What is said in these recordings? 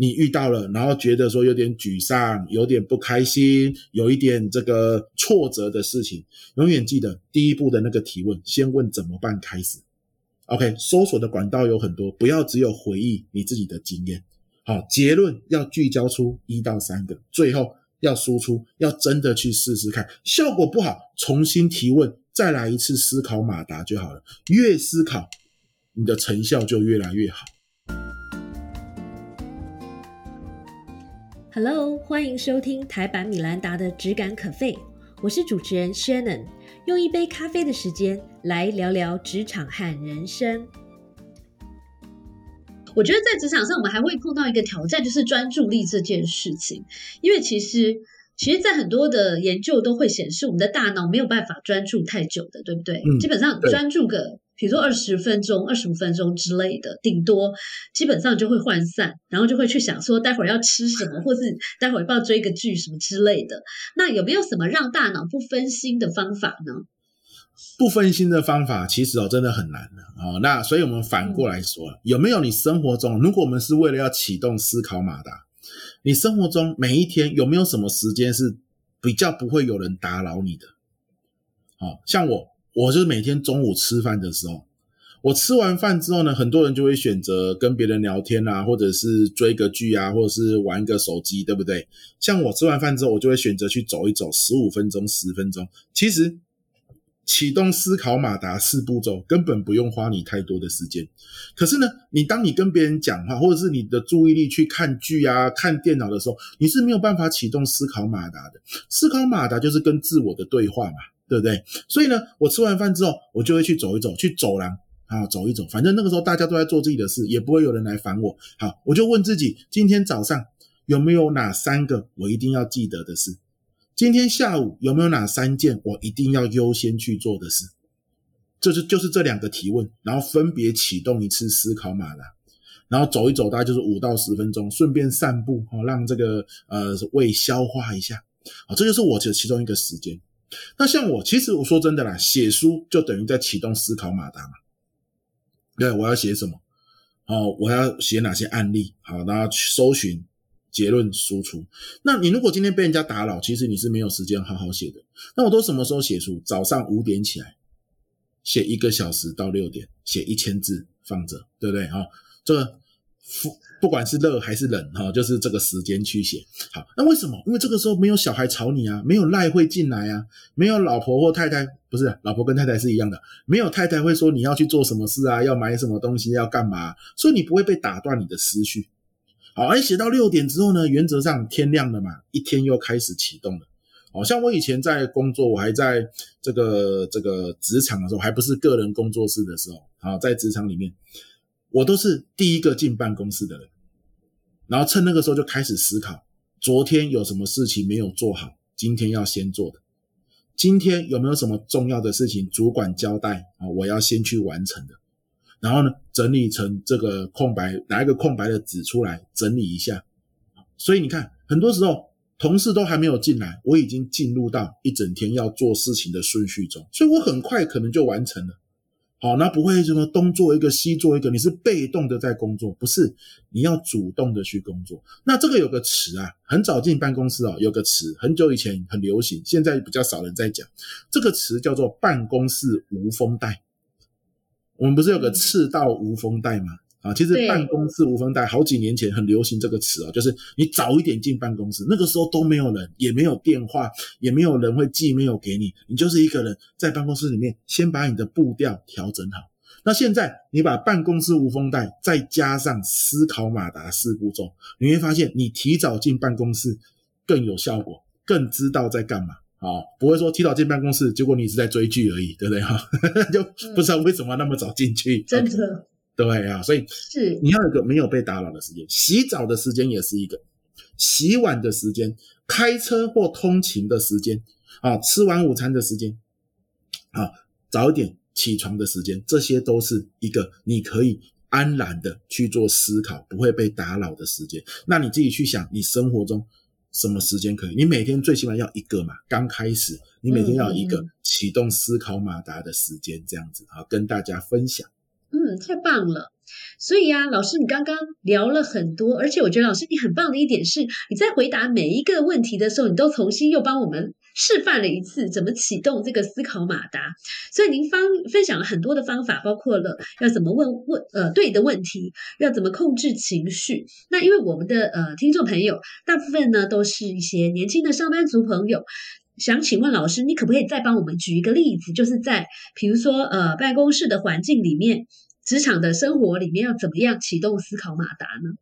你遇到了，然后觉得说有点沮丧、有点不开心、有一点这个挫折的事情，永远记得第一步的那个提问，先问怎么办开始。OK，搜索的管道有很多，不要只有回忆你自己的经验。好，结论要聚焦出一到三个，最后要输出，要真的去试试看，效果不好，重新提问，再来一次思考马达就好了。越思考，你的成效就越来越好。Hello，欢迎收听台版米兰达的《只感可废》，我是主持人 Shannon，用一杯咖啡的时间来聊聊职场和人生。我觉得在职场上，我们还会碰到一个挑战，就是专注力这件事情。因为其实，其实，在很多的研究都会显示，我们的大脑没有办法专注太久的，对不对？嗯基本上专注个，比如说二十分钟、二十五分钟之类的，顶多基本上就会涣散，然后就会去想说，待会儿要吃什么，或是待会儿要不要追个剧什么之类的。那有没有什么让大脑不分心的方法呢？不分心的方法其实哦真的很难的哦。那所以我们反过来说，有没有你生活中，如果我们是为了要启动思考马达，你生活中每一天有没有什么时间是比较不会有人打扰你的？哦，像我，我就是每天中午吃饭的时候，我吃完饭之后呢，很多人就会选择跟别人聊天啊，或者是追个剧啊，或者是玩个手机，对不对？像我吃完饭之后，我就会选择去走一走，十五分钟、十分钟。其实启动思考马达四步骤根本不用花你太多的时间。可是呢，你当你跟别人讲话，或者是你的注意力去看剧啊、看电脑的时候，你是没有办法启动思考马达的。思考马达就是跟自我的对话嘛，对不对？所以呢，我吃完饭之后，我就会去走一走，去走廊啊走一走，反正那个时候大家都在做自己的事，也不会有人来烦我。好，我就问自己，今天早上有没有哪三个我一定要记得的事？今天下午有没有哪三件我一定要优先去做的事？这是就是这两个提问，然后分别启动一次思考马拉，然后走一走，大概就是五到十分钟，顺便散步，哦，让这个呃胃消化一下，好，这就是我的其中一个时间。那像我，其实我说真的啦，写书就等于在启动思考马达嘛。对，我要写什么？哦，我要写哪些案例？好，然后去搜寻结论输出。那你如果今天被人家打扰，其实你是没有时间好好写的。那我都什么时候写书？早上五点起来，写一个小时到六点，写一千字放着，对不对？哈、这个不管是热还是冷，哈、就是这个时间去写。好，那为什么？因为这个时候没有小孩吵你啊，没有赖会进来啊，没有老婆或太太，不是老婆跟太太是一样的，没有太太会说你要去做什么事啊，要买什么东西，要干嘛，所以你不会被打断你的思绪。好，而写到六点之后呢，原则上天亮了嘛，一天又开始启动了。好像我以前在工作，我还在这个这个职场的时候，还不是个人工作室的时候，好，在职场里面，我都是第一个进办公室的人，然后趁那个时候就开始思考，昨天有什么事情没有做好，今天要先做的，今天有没有什么重要的事情主管交代啊，我要先去完成的，然后呢，整理成这个空白，拿一个空白的纸出来整理一下，所以你看，很多时候。同事都还没有进来，我已经进入到一整天要做事情的顺序中，所以我很快可能就完成了。好，那不会什么东做一个西做一个，你是被动的在工作，不是你要主动的去工作。那这个有个词啊，很早进办公室哦，有个词很久以前很流行，现在比较少人在讲。这个词叫做办公室无风带。我们不是有个赤道无风带吗？啊，其实对办公室无风带好几年前很流行这个词啊，就是你早一点进办公室，那个时候都没有人，也没有电话，也没有人会寄 mail 给你，你就是一个人在办公室里面先把你的步调调整好。那现在你把办公室无风带再加上思考马达四步骤，你会发现你提早进办公室更有效果，更知道在干嘛。哦，不会说提早进办公室，结果你是在追剧而已，对不对？哈，就不知道为什么那么早进去。真的对啊，所以是你要有一个没有被打扰的时间，洗澡的时间也是一个，洗碗的时间，开车或通勤的时间，啊，吃完午餐的时间，啊，早一点起床的时间，这些都是一个你可以安然的去做思考，不会被打扰的时间。那你自己去想，你生活中什么时间可以？你每天最起码要一个嘛，刚开始你每天要一个启动思考马达的时间，这样子啊，跟大家分享。太棒了。所以啊，老师，你刚刚聊了很多，而且我觉得老师你很棒的一点是，你在回答每一个问题的时候，你都重新又帮我们示范了一次怎么启动这个思考马达。所以您方分享了很多的方法，包括了要怎么问问呃对的问题，要怎么控制情绪。那因为我们的呃听众朋友大部分呢都是一些年轻的上班族朋友。想请问老师，你可不可以再帮我们举一个例子，就是在比如说呃办公室的环境里面，职场的生活里面要怎么样启动思考马达呢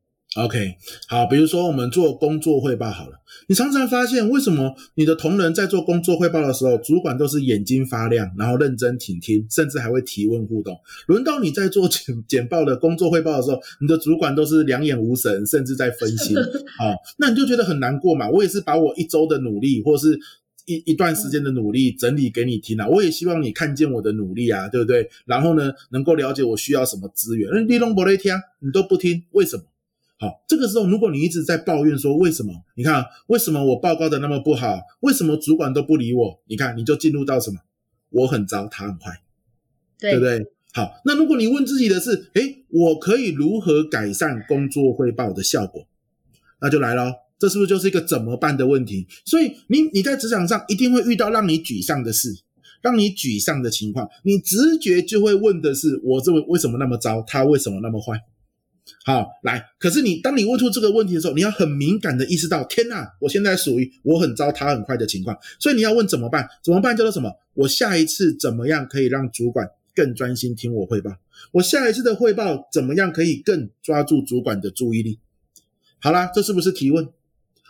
？OK，好，比如说我们做工作汇报好了，你常常发现为什么你的同仁在做工作汇报的时候，主管都是眼睛发亮，然后认真倾听，甚至还会提问互动。轮到你在做简简报的工作汇报的时候，你的主管都是两眼无神，甚至在分心。好，那你就觉得很难过嘛？我也是把我一周的努力，或是一一段时间的努力整理给你听啊，我也希望你看见我的努力啊，对不对？然后呢，能够了解我需要什么资源。那你拢不来听，你都不听，为什么？好，这个时候如果你一直在抱怨说为什么？你看为什么我报告的那么不好？为什么主管都不理我？你看你就进入到什么？我很糟，他很坏，对不对？好，那如果你问自己的是，诶，我可以如何改善工作汇报的效果？那就来了。这是不是就是一个怎么办的问题？所以你你在职场上一定会遇到让你沮丧的事，让你沮丧的情况，你直觉就会问的是：我这为什么那么糟？他为什么那么坏？好，来，可是你当你问出这个问题的时候，你要很敏感的意识到：天哪，我现在属于我很糟，他很坏的情况。所以你要问怎么办？怎么办叫做什么？我下一次怎么样可以让主管更专心听我汇报？我下一次的汇报怎么样可以更抓住主管的注意力？好啦，这是不是提问？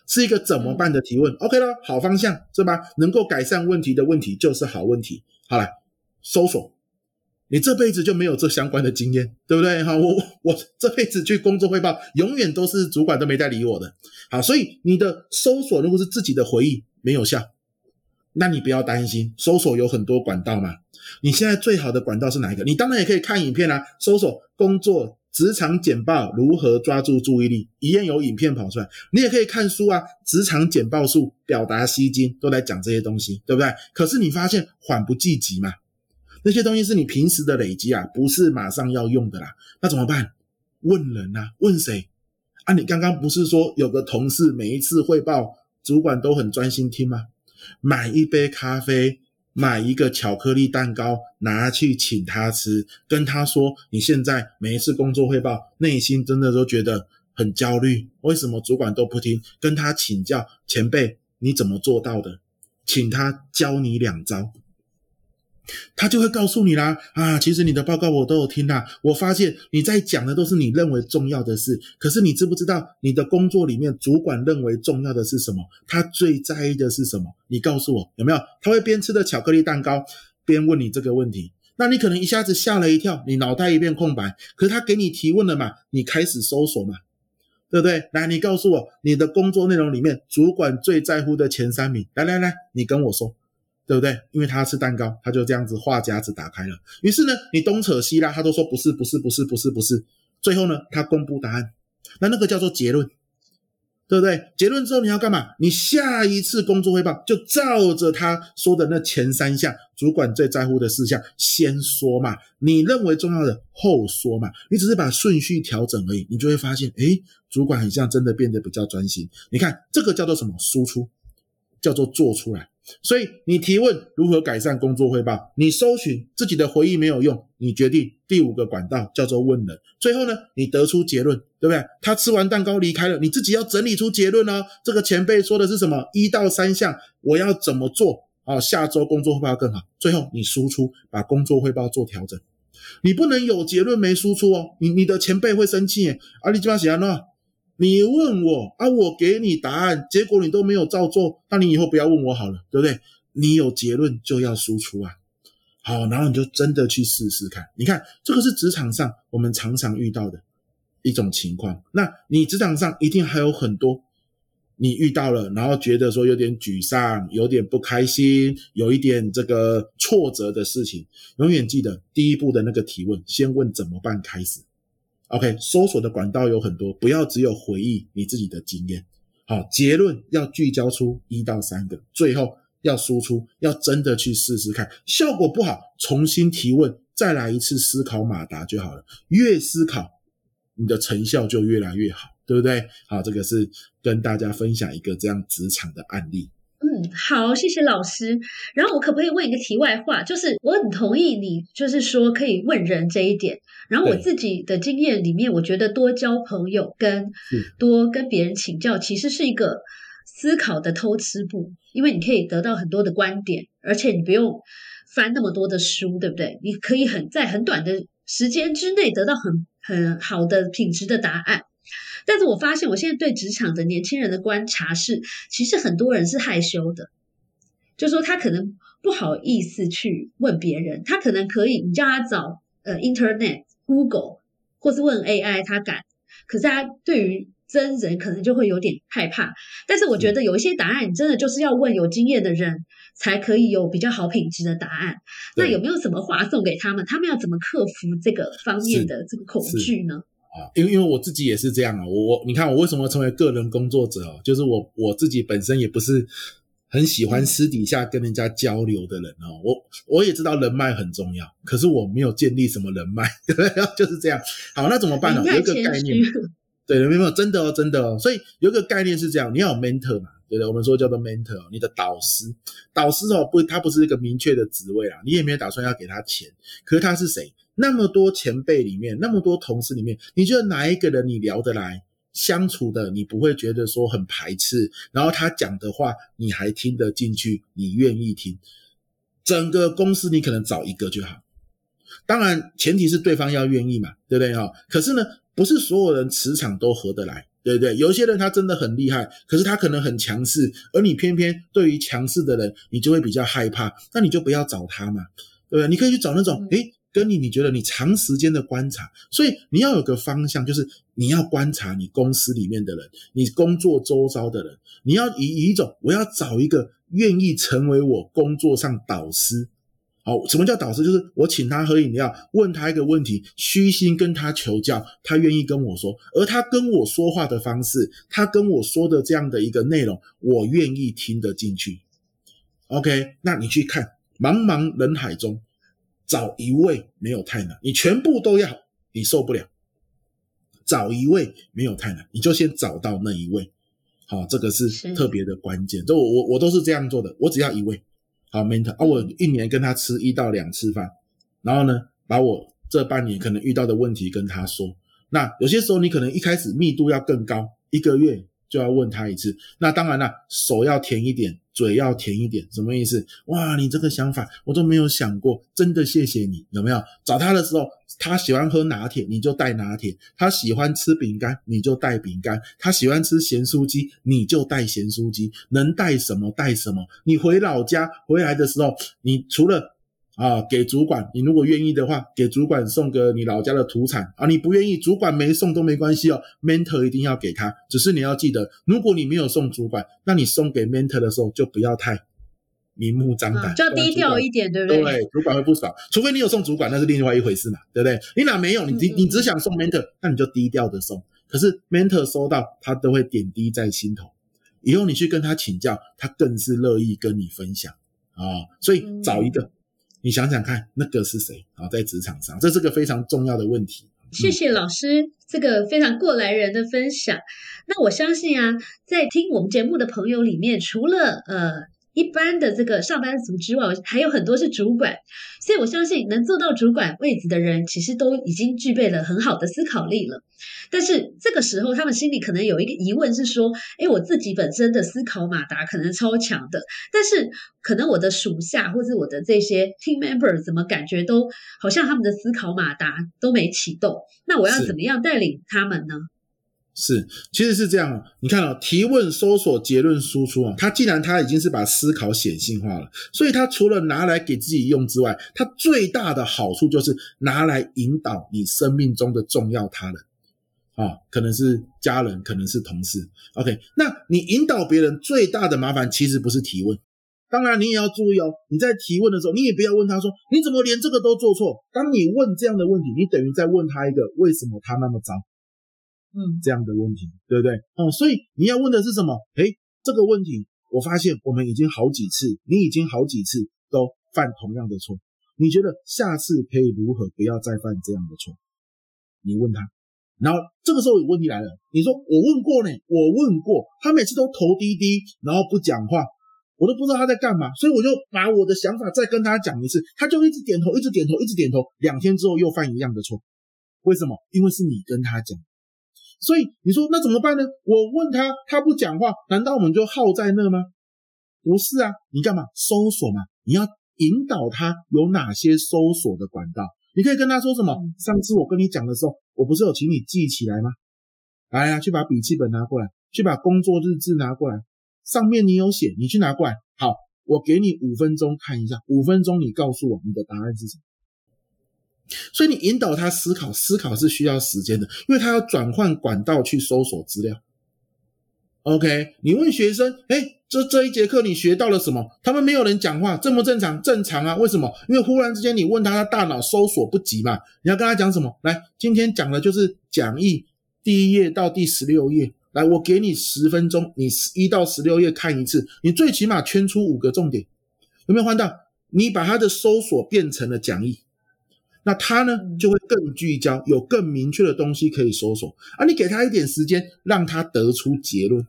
是一个怎么办的提问，OK 了，好方向是吧？能够改善问题的问题就是好问题。好了，搜索，你这辈子就没有这相关的经验，对不对？哈，我我这辈子去工作汇报，永远都是主管都没在理我的。好，所以你的搜索如果是自己的回忆没有效，那你不要担心，搜索有很多管道嘛。你现在最好的管道是哪一个？你当然也可以看影片啊，搜索工作。职场简报如何抓住注意力？一样有影片跑出来，你也可以看书啊。职场简报术、表达吸睛，都在讲这些东西，对不对？可是你发现缓不济急嘛？那些东西是你平时的累积啊，不是马上要用的啦。那怎么办？问人啊？问谁？啊，你刚刚不是说有个同事每一次汇报，主管都很专心听吗？买一杯咖啡。买一个巧克力蛋糕拿去请他吃，跟他说你现在每一次工作汇报，内心真的都觉得很焦虑，为什么主管都不听？跟他请教前辈你怎么做到的？请他教你两招。他就会告诉你啦，啊，其实你的报告我都有听啦。我发现你在讲的都是你认为重要的事，可是你知不知道你的工作里面主管认为重要的是什么？他最在意的是什么？你告诉我有没有？他会边吃着巧克力蛋糕边问你这个问题，那你可能一下子吓了一跳，你脑袋一片空白。可是他给你提问了嘛？你开始搜索嘛？对不对？来，你告诉我你的工作内容里面主管最在乎的前三名。来来来，你跟我说。对不对？因为他吃蛋糕，他就这样子话匣子打开了。于是呢，你东扯西拉，他都说不是，不是，不是，不是，不是。最后呢，他公布答案，那那个叫做结论，对不对？结论之后你要干嘛？你下一次工作汇报就照着他说的那前三项主管最在乎的事项先说嘛，你认为重要的后说嘛。你只是把顺序调整而已，你就会发现，诶，主管很像真的变得比较专心。你看这个叫做什么？输出，叫做做出来。所以你提问如何改善工作汇报，你搜寻自己的回忆没有用，你决定第五个管道叫做问人。最后呢，你得出结论，对不对？他吃完蛋糕离开了，你自己要整理出结论哦。这个前辈说的是什么？一到三项，我要怎么做？哦，下周工作汇报更好。最后你输出，把工作汇报做调整。你不能有结论没输出哦，你你的前辈会生气耶。啊，你这样想呢？你问我啊，我给你答案，结果你都没有照做，那你以后不要问我好了，对不对？你有结论就要输出啊，好，然后你就真的去试试看。你看，这个是职场上我们常常遇到的一种情况。那你职场上一定还有很多你遇到了，然后觉得说有点沮丧、有点不开心、有一点这个挫折的事情。永远记得第一步的那个提问，先问怎么办开始。OK，搜索的管道有很多，不要只有回忆你自己的经验。好，结论要聚焦出一到三个，最后要输出，要真的去试试看，效果不好，重新提问，再来一次思考马达就好了。越思考你的成效就越来越好，对不对？好，这个是跟大家分享一个这样职场的案例。嗯，好，谢谢老师。然后我可不可以问一个题外话？就是我很同意你，就是说可以问人这一点。然后我自己的经验里面，我觉得多交朋友跟多跟别人请教，其实是一个思考的偷吃步，因为你可以得到很多的观点，而且你不用翻那么多的书，对不对？你可以很在很短的时间之内得到很很好的品质的答案。但是我发现，我现在对职场的年轻人的观察是，其实很多人是害羞的，就说他可能不好意思去问别人，他可能可以，你叫他找呃 Internet、Google 或是问 AI，他敢，可是他对于真人可能就会有点害怕。但是我觉得有一些答案，你真的就是要问有经验的人，才可以有比较好品质的答案。那有没有什么话送给他们？他们要怎么克服这个方面的这个恐惧呢？啊，因为因为我自己也是这样啊，我我你看我为什么成为个人工作者哦，就是我我自己本身也不是很喜欢私底下跟人家交流的人哦，我我也知道人脉很重要，可是我没有建立什么人脉，就是这样。好，那怎么办呢？有一个概念，对，没有真的哦，真的哦，所以有一个概念是这样，你要有 mentor 嘛，对不对？我们说叫做 mentor，你的导师，导师哦不，他不是一个明确的职位啊，你也没有打算要给他钱，可是他是谁？那么多前辈里面，那么多同事里面，你觉得哪一个人你聊得来、相处的，你不会觉得说很排斥？然后他讲的话你还听得进去，你愿意听？整个公司你可能找一个就好。当然前提是对方要愿意嘛，对不对哈？可是呢，不是所有人磁场都合得来，对不对？有些人他真的很厉害，可是他可能很强势，而你偏偏对于强势的人，你就会比较害怕，那你就不要找他嘛，对不对？你可以去找那种诶。跟你，你觉得你长时间的观察，所以你要有个方向，就是你要观察你公司里面的人，你工作周遭的人，你要以以一种我要找一个愿意成为我工作上导师。好，什么叫导师？就是我请他喝饮料，问他一个问题，虚心跟他求教，他愿意跟我说，而他跟我说话的方式，他跟我说的这样的一个内容，我愿意听得进去。OK，那你去看茫茫人海中。找一位没有太难，你全部都要，你受不了。找一位没有太难，你就先找到那一位。好，这个是特别的关键。这我我我都是这样做的，我只要一位。好，mentor 啊，我一年跟他吃一到两次饭，然后呢，把我这半年可能遇到的问题跟他说。那有些时候你可能一开始密度要更高，一个月。就要问他一次，那当然了，手要甜一点，嘴要甜一点，什么意思？哇，你这个想法我都没有想过，真的谢谢你，有没有？找他的时候，他喜欢喝拿铁，你就带拿铁；他喜欢吃饼干，你就带饼干；他喜欢吃咸酥鸡，你就带咸酥鸡。能带什么带什么。你回老家回来的时候，你除了。啊，给主管，你如果愿意的话，给主管送个你老家的土产啊。你不愿意，主管没送都没关系哦。mentor 一定要给他，只是你要记得，如果你没有送主管，那你送给 mentor 的时候就不要太明目张胆，就要低调一点，对不对？对，主管会不爽，除非你有送主管，那是另外一回事嘛，对不对？你哪没有？你你你只想送 mentor，那你就低调的送。可是 mentor 收到，他都会点滴在心头，以后你去跟他请教，他更是乐意跟你分享啊。所以找一个。你想想看，那个是谁啊？在职场上，这是个非常重要的问题。谢谢老师这个非常过来人的分享。那我相信啊，在听我们节目的朋友里面，除了呃。一般的这个上班族之外，还有很多是主管，所以我相信能做到主管位置的人，其实都已经具备了很好的思考力了。但是这个时候，他们心里可能有一个疑问是说：，哎，我自己本身的思考马达可能超强的，但是可能我的属下或者我的这些 team member 怎么感觉都好像他们的思考马达都没启动？那我要怎么样带领他们呢？是，其实是这样哦你看哦，提问、搜索、结论、输出啊，它既然它已经是把思考显性化了，所以它除了拿来给自己用之外，它最大的好处就是拿来引导你生命中的重要他人啊，可能是家人，可能是同事。OK，那你引导别人最大的麻烦其实不是提问，当然你也要注意哦，你在提问的时候，你也不要问他说你怎么连这个都做错。当你问这样的问题，你等于在问他一个为什么他那么脏。嗯，这样的问题，对不对？哦，所以你要问的是什么？诶，这个问题，我发现我们已经好几次，你已经好几次都犯同样的错。你觉得下次可以如何不要再犯这样的错？你问他，然后这个时候有问题来了，你说我问过呢，我问过，他每次都头低低，然后不讲话，我都不知道他在干嘛，所以我就把我的想法再跟他讲一次，他就一直点头，一直点头，一直点头，两天之后又犯一样的错，为什么？因为是你跟他讲，所以你说那怎么办呢？我问他，他不讲话，难道我们就耗在那吗？不是啊，你干嘛搜索嘛？你要引导他有哪些搜索的管道？你可以跟他说什么？上次我跟你讲的时候，我不是有请你记起来吗？来呀，去把笔记本拿过来，去把工作日志拿过来，上面你有写，你去拿过来。好，我给你五分钟看一下，五分钟你告诉我你的答案是什么。所以你引导他思考，思考是需要时间的，因为他要转换管道去搜索资料。OK，你问学生，哎。这这一节课你学到了什么？他们没有人讲话，正不正常？正常啊。为什么？因为忽然之间你问他，他大脑搜索不及嘛。你要跟他讲什么？来，今天讲的就是讲义第一页到第十六页。来，我给你十分钟，你一到十六页看一次，你最起码圈出五个重点。有没有换到？你把他的搜索变成了讲义，那他呢就会更聚焦，有更明确的东西可以搜索。啊，你给他一点时间，让他得出结论。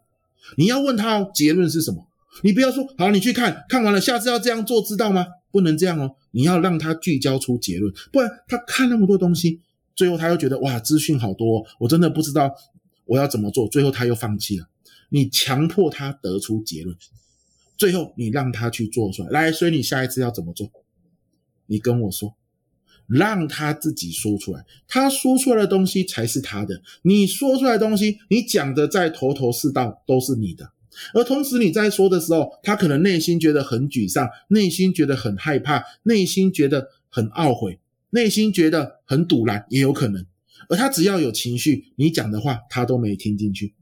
你要问他哦结论是什么？你不要说好，你去看看完了，下次要这样做，知道吗？不能这样哦，你要让他聚焦出结论，不然他看那么多东西，最后他又觉得哇，资讯好多，我真的不知道我要怎么做，最后他又放弃了。你强迫他得出结论，最后你让他去做出来。来，所以你下一次要怎么做？你跟我说。让他自己说出来，他说出来的东西才是他的。你说出来的东西，你讲的再头头是道，都是你的。而同时你在说的时候，他可能内心觉得很沮丧，内心觉得很害怕，内心觉得很懊悔，内心觉得很堵然，也有可能。而他只要有情绪，你讲的话他都没听进去。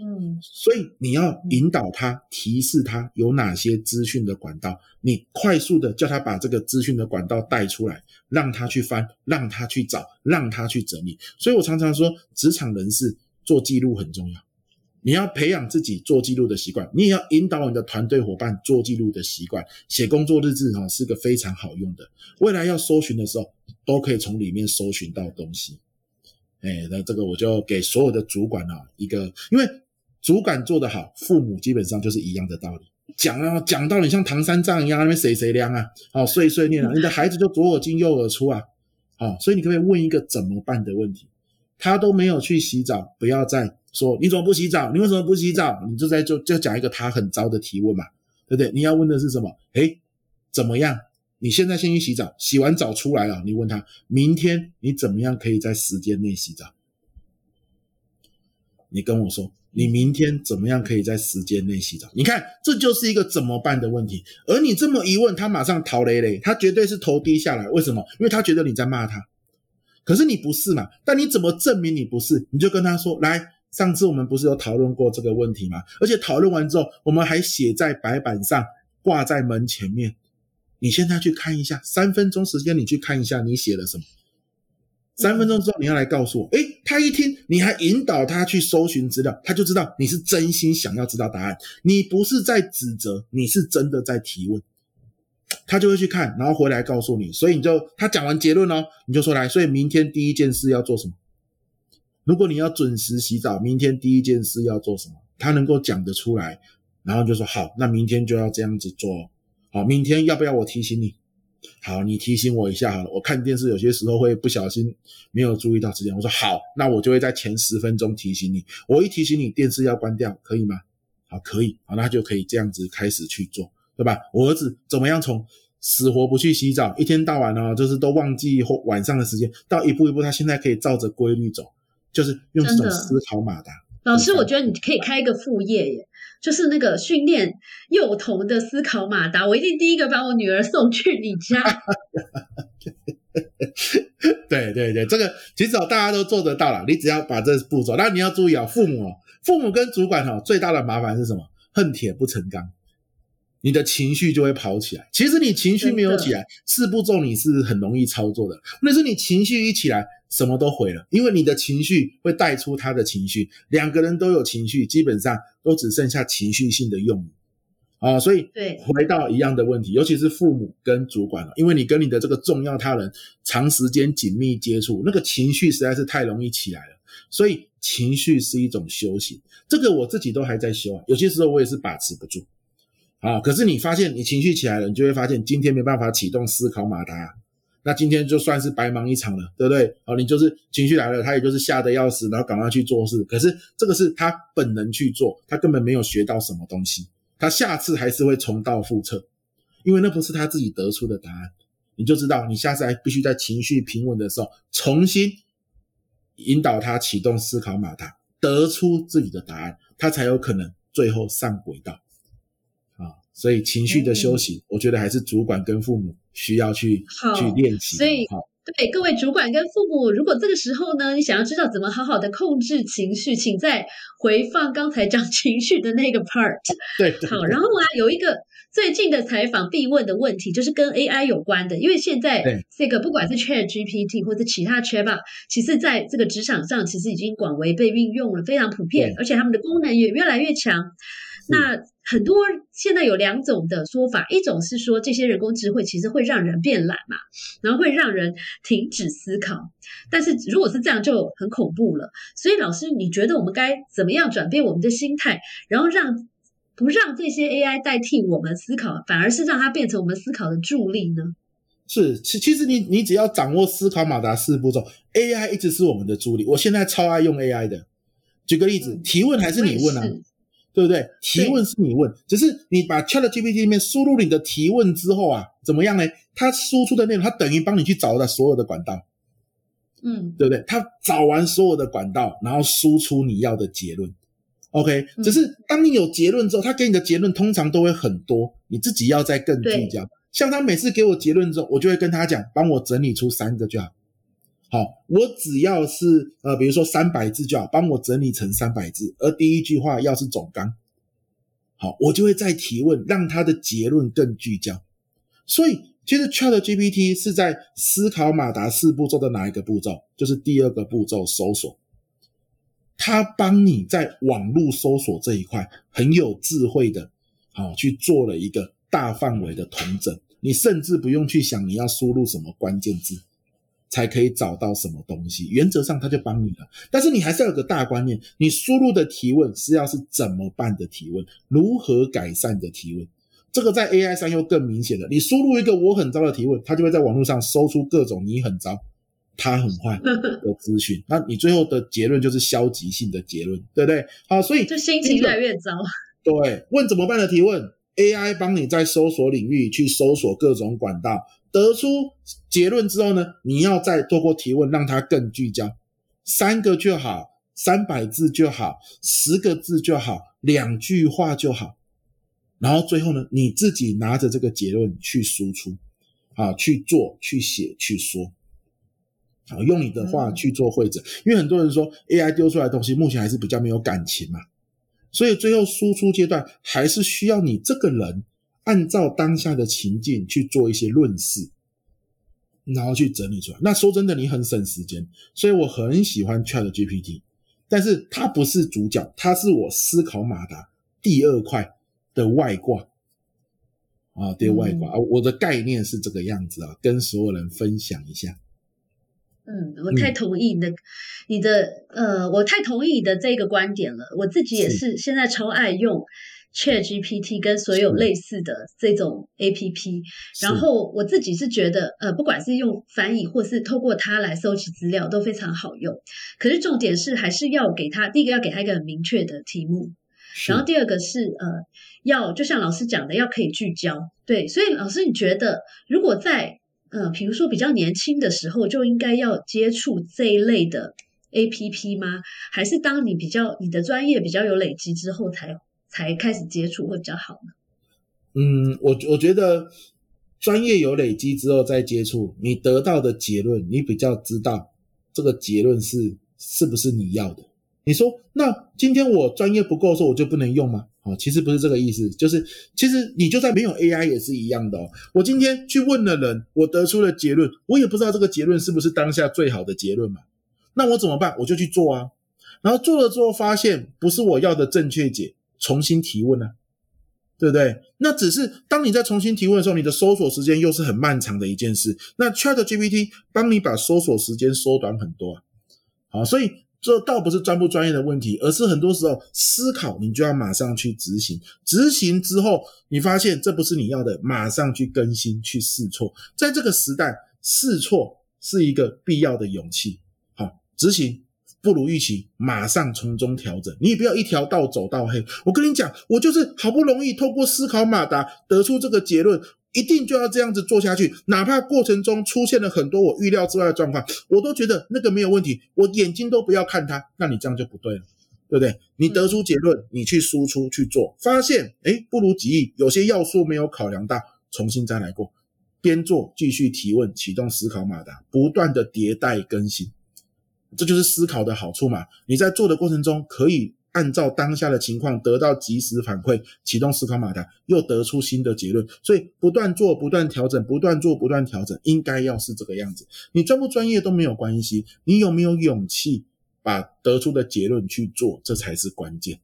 嗯，所以你要引导他，提示他有哪些资讯的管道，你快速的叫他把这个资讯的管道带出来，让他去翻，让他去找，让他去整理。所以我常常说，职场人士做记录很重要，你要培养自己做记录的习惯，你也要引导你的团队伙伴做记录的习惯。写工作日志哈是个非常好用的，未来要搜寻的时候，都可以从里面搜寻到东西。哎，那这个我就给所有的主管啊一个，因为。主管做得好，父母基本上就是一样的道理。讲啊，讲到你像唐三藏一样，那边谁谁凉啊？好，碎碎念啊，你的孩子就左耳进右耳出啊。好，所以你可以问一个怎么办的问题。他都没有去洗澡，不要再说你怎么不洗澡？你为什么不洗澡？你就在就就讲一个他很糟的提问嘛，对不对？你要问的是什么？诶，怎么样？你现在先去洗澡，洗完澡出来了，你问他，明天你怎么样可以在时间内洗澡？你跟我说。你明天怎么样可以在时间内洗澡？你看，这就是一个怎么办的问题。而你这么一问，他马上逃雷雷，他绝对是头低下来。为什么？因为他觉得你在骂他。可是你不是嘛？但你怎么证明你不是？你就跟他说：来，上次我们不是有讨论过这个问题吗？而且讨论完之后，我们还写在白板上，挂在门前面。你现在去看一下，三分钟时间，你去看一下你写了什么。三分钟之后你要来告诉我，诶，他一听你还引导他去搜寻资料，他就知道你是真心想要知道答案，你不是在指责，你是真的在提问，他就会去看，然后回来告诉你。所以你就他讲完结论哦，你就说来，所以明天第一件事要做什么？如果你要准时洗澡，明天第一件事要做什么？他能够讲得出来，然后就说好，那明天就要这样子做。好，明天要不要我提醒你？好，你提醒我一下好了。我看电视有些时候会不小心没有注意到时间。我说好，那我就会在前十分钟提醒你。我一提醒你，电视要关掉，可以吗？好，可以。好，那就可以这样子开始去做，对吧？我儿子怎么样从死活不去洗澡，一天到晚呢，就是都忘记或晚上的时间，到一步一步，他现在可以照着规律走，就是用这种思考马达。老师，我觉得你可以开一个副业耶。就是那个训练幼童的思考马达，我一定第一个把我女儿送去你家。对对对，这个其实哦，大家都做得到了，你只要把这步骤。那你要注意啊，父母哦，父母跟主管哦，最大的麻烦是什么？恨铁不成钢。你的情绪就会跑起来。其实你情绪没有起来，四步骤你是很容易操作的。那是你情绪一起来，什么都毁了。因为你的情绪会带出他的情绪，两个人都有情绪，基本上都只剩下情绪性的用语啊。所以，对，回到一样的问题，尤其是父母跟主管了，因为你跟你的这个重要他人长时间紧密接触，那个情绪实在是太容易起来了。所以情绪是一种修行，这个我自己都还在修啊。有些时候我也是把持不住啊。可是你发现你情绪起来了，你就会发现今天没办法启动思考马达，那今天就算是白忙一场了，对不对？哦，你就是情绪来了，他也就是吓得要死，然后赶快去做事。可是这个是他本能去做，他根本没有学到什么东西，他下次还是会重蹈覆辙，因为那不是他自己得出的答案。你就知道，你下次还必须在情绪平稳的时候，重新引导他启动思考马达，得出自己的答案，他才有可能最后上轨道。啊，所以情绪的修行，我觉得还是主管跟父母需要去去练习。所以，对各位主管跟父母，如果这个时候呢，你想要知道怎么好好的控制情绪，请再回放刚才讲情绪的那个 part。对，好，然后啊，有一个。最近的采访必问的问题就是跟 AI 有关的，因为现在这个不管是 Chat GPT 或者其他 Chatbot，其实在这个职场上其实已经广为被运用了，非常普遍，而且他们的功能也越来越强。那很多现在有两种的说法，一种是说这些人工智慧其实会让人变懒嘛，然后会让人停止思考。但是如果是这样就很恐怖了。所以老师，你觉得我们该怎么样转变我们的心态，然后让？不让这些 AI 代替我们思考，反而是让它变成我们思考的助力呢？是，其其实你你只要掌握思考马达四步骤，AI 一直是我们的助力。我现在超爱用 AI 的。举个例子，提问还是你问啊？对不对？提问是你问，只是你把 ChatGPT 里面输入你的提问之后啊，怎么样呢？它输出的内容，它等于帮你去找了所有的管道，嗯，对不对？它找完所有的管道，然后输出你要的结论。OK，只是当你有结论之后，他给你的结论通常都会很多，你自己要再更聚焦。像他每次给我结论之后，我就会跟他讲，帮我整理出三个就好。好，我只要是呃，比如说三百字就好，帮我整理成三百字。而第一句话要是总纲，好，我就会再提问，让他的结论更聚焦。所以，其实 Chat GPT 是在思考马达四步骤的哪一个步骤？就是第二个步骤，搜索。他帮你在网络搜索这一块很有智慧的，好去做了一个大范围的统整，你甚至不用去想你要输入什么关键字，才可以找到什么东西。原则上他就帮你了，但是你还是要有个大观念，你输入的提问是要是怎么办的提问，如何改善的提问。这个在 AI 上又更明显了，你输入一个我很糟的提问，它就会在网络上搜出各种你很糟。他很坏 的资讯，那你最后的结论就是消极性的结论，对不对？好，所以就心情越来越糟。对，问怎么办的提问，AI 帮你在搜索领域去搜索各种管道，得出结论之后呢，你要再透过提问让它更聚焦，三个就好，三百字就好，十个字就好，两句话就好，然后最后呢，你自己拿着这个结论去输出，啊，去做，去写，去说。好，用你的话去做会诊，因为很多人说 AI 丢出来的东西目前还是比较没有感情嘛，所以最后输出阶段还是需要你这个人按照当下的情境去做一些论述，然后去整理出来。那说真的，你很省时间，所以我很喜欢 Chat GPT，但是它不是主角，它是我思考马达第二块的外挂啊，第二外挂啊，我的概念是这个样子啊，跟所有人分享一下。嗯，我太同意你的，你的呃，我太同意你的这个观点了。我自己也是现在超爱用 Chat GPT 跟所有类似的这种 A P P，然后我自己是觉得，呃，不管是用翻译或是透过它来搜集资料都非常好用。可是重点是还是要给他第一个要给他一个很明确的题目，然后第二个是呃，要就像老师讲的，要可以聚焦。对，所以老师你觉得如果在呃，比如说比较年轻的时候就应该要接触这一类的 A P P 吗？还是当你比较你的专业比较有累积之后才才开始接触会比较好呢？嗯，我我觉得专业有累积之后再接触，你得到的结论你比较知道这个结论是是不是你要的。你说那今天我专业不够的时候我就不能用吗？哦，其实不是这个意思，就是其实你就算没有 AI 也是一样的哦。我今天去问了人，我得出了结论，我也不知道这个结论是不是当下最好的结论嘛？那我怎么办？我就去做啊。然后做了之后发现不是我要的正确解，重新提问啊，对不对？那只是当你在重新提问的时候，你的搜索时间又是很漫长的一件事。那 ChatGPT 帮你把搜索时间缩短很多啊。好，所以这倒不是专不专业的问题，而是很多时候思考你就要马上去执行，执行之后你发现这不是你要的，马上去更新去试错。在这个时代，试错是一个必要的勇气。好，执行不如预期，马上从中调整。你也不要一条道走到黑。我跟你讲，我就是好不容易透过思考马达得出这个结论。一定就要这样子做下去，哪怕过程中出现了很多我预料之外的状况，我都觉得那个没有问题，我眼睛都不要看它。那你这样就不对了，对不对？你得出结论，你去输出去做，发现哎不如己意，有些要素没有考量到，重新再来过，边做继续提问，启动思考马达，不断的迭代更新，这就是思考的好处嘛。你在做的过程中可以。按照当下的情况得到及时反馈，启动思考马达，又得出新的结论。所以不断做，不断调整，不断做，不断调整，应该要是这个样子。你专不专业都没有关系，你有没有勇气把得出的结论去做，这才是关键。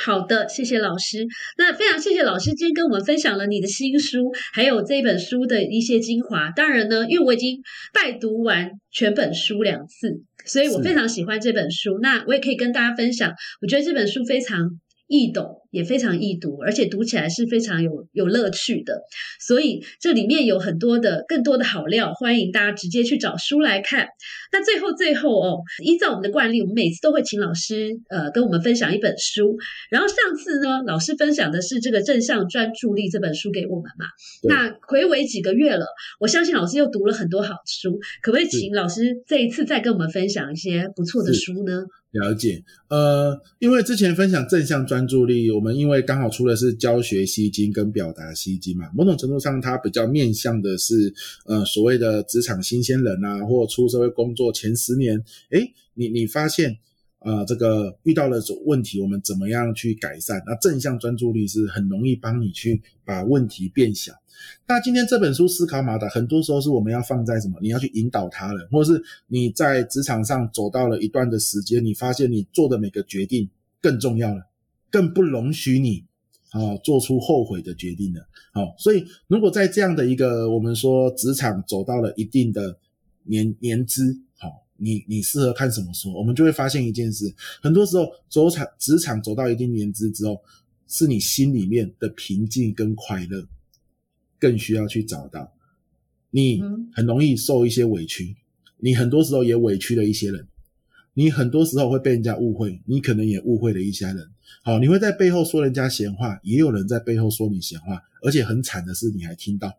好的，谢谢老师。那非常谢谢老师今天跟我们分享了你的新书，还有这本书的一些精华。当然呢，因为我已经拜读完全本书两次，所以我非常喜欢这本书。那我也可以跟大家分享，我觉得这本书非常。易懂也非常易读，而且读起来是非常有有乐趣的。所以这里面有很多的更多的好料，欢迎大家直接去找书来看。那最后最后哦，依照我们的惯例，我们每次都会请老师呃跟我们分享一本书。然后上次呢，老师分享的是这个正向专注力这本书给我们嘛。那回违几个月了，我相信老师又读了很多好书，可不可以请老师这一次再跟我们分享一些不错的书呢？了解，呃，因为之前分享正向专注力，我们因为刚好出的是教学吸睛跟表达吸睛嘛，某种程度上它比较面向的是，呃，所谓的职场新鲜人啊，或出社会工作前十年，诶，你你发现，呃，这个遇到了问题，我们怎么样去改善？那正向专注力是很容易帮你去把问题变小。那今天这本书《思考马达》，很多时候是我们要放在什么？你要去引导他人，或者是你在职场上走到了一段的时间，你发现你做的每个决定更重要了，更不容许你啊做出后悔的决定了。好，所以如果在这样的一个我们说职场走到了一定的年年资，你你适合看什么书？我们就会发现一件事，很多时候走场职场走到一定年资之后，是你心里面的平静跟快乐。更需要去找到，你很容易受一些委屈，你很多时候也委屈了一些人，你很多时候会被人家误会，你可能也误会了一些人。好，你会在背后说人家闲话，也有人在背后说你闲话，而且很惨的是你还听到，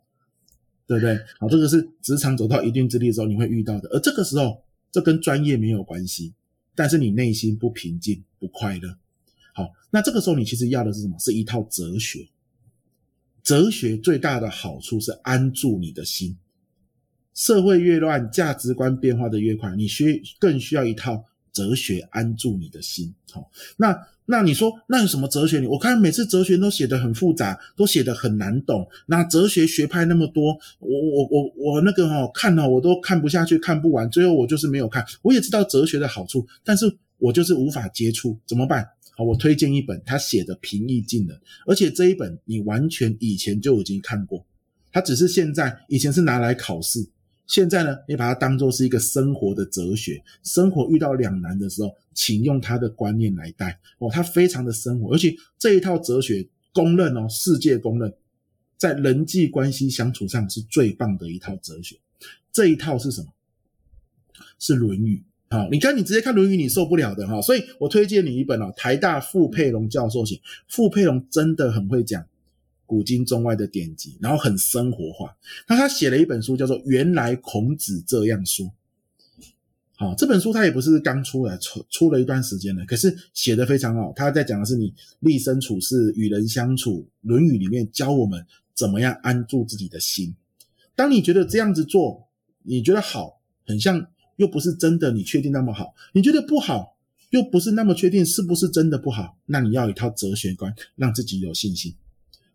对不对？好，这个是职场走到一定之地之后你会遇到的，而这个时候这跟专业没有关系，但是你内心不平静不快乐。好，那这个时候你其实要的是什么？是一套哲学。哲学最大的好处是安住你的心。社会越乱，价值观变化的越快，你需更需要一套哲学安住你的心。好，那那你说那有什么哲学？你我看每次哲学都写得很复杂，都写得很难懂。那哲学学派那么多，我我我我那个哈看了我都看不下去，看不完。最后我就是没有看。我也知道哲学的好处，但是我就是无法接触，怎么办？好我推荐一本他写的平易近人，而且这一本你完全以前就已经看过，他只是现在以前是拿来考试，现在呢，你把它当做是一个生活的哲学。生活遇到两难的时候，请用他的观念来带哦，他非常的生活，而且这一套哲学公认哦，世界公认，在人际关系相处上是最棒的一套哲学。这一套是什么？是《论语》。好，你看你直接看《论语》，你受不了的哈，所以我推荐你一本哦，台大傅佩荣教授写，傅佩荣真的很会讲古今中外的典籍，然后很生活化。那他写了一本书，叫做《原来孔子这样说》。好，这本书他也不是刚出来，出出了一段时间了，可是写的非常好。他在讲的是你立身处世、与人相处，《论语》里面教我们怎么样安住自己的心。当你觉得这样子做，你觉得好，很像。又不是真的，你确定那么好？你觉得不好，又不是那么确定是不是真的不好？那你要一套哲学观，让自己有信心。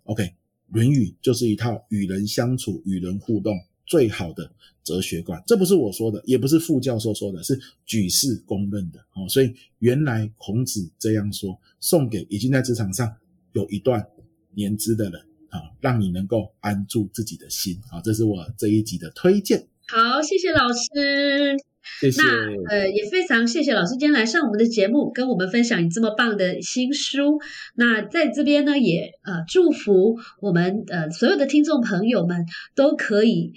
OK，《论语》就是一套与人相处、与人互动最好的哲学观。这不是我说的，也不是副教授说的，是举世公认的。哦，所以原来孔子这样说，送给已经在职场上有一段年资的人啊，让你能够安住自己的心啊。这是我这一集的推荐。好，谢谢老师。谢谢。那呃，也非常谢谢老师今天来上我们的节目，跟我们分享你这么棒的新书。那在这边呢，也呃祝福我们呃所有的听众朋友们都可以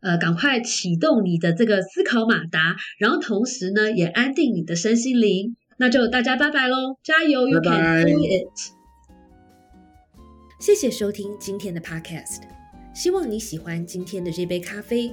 呃赶快启动你的这个思考马达，然后同时呢也安定你的身心灵。那就大家拜拜喽，加油，You can 拜 do it。谢谢收听今天的 Podcast，希望你喜欢今天的这杯咖啡。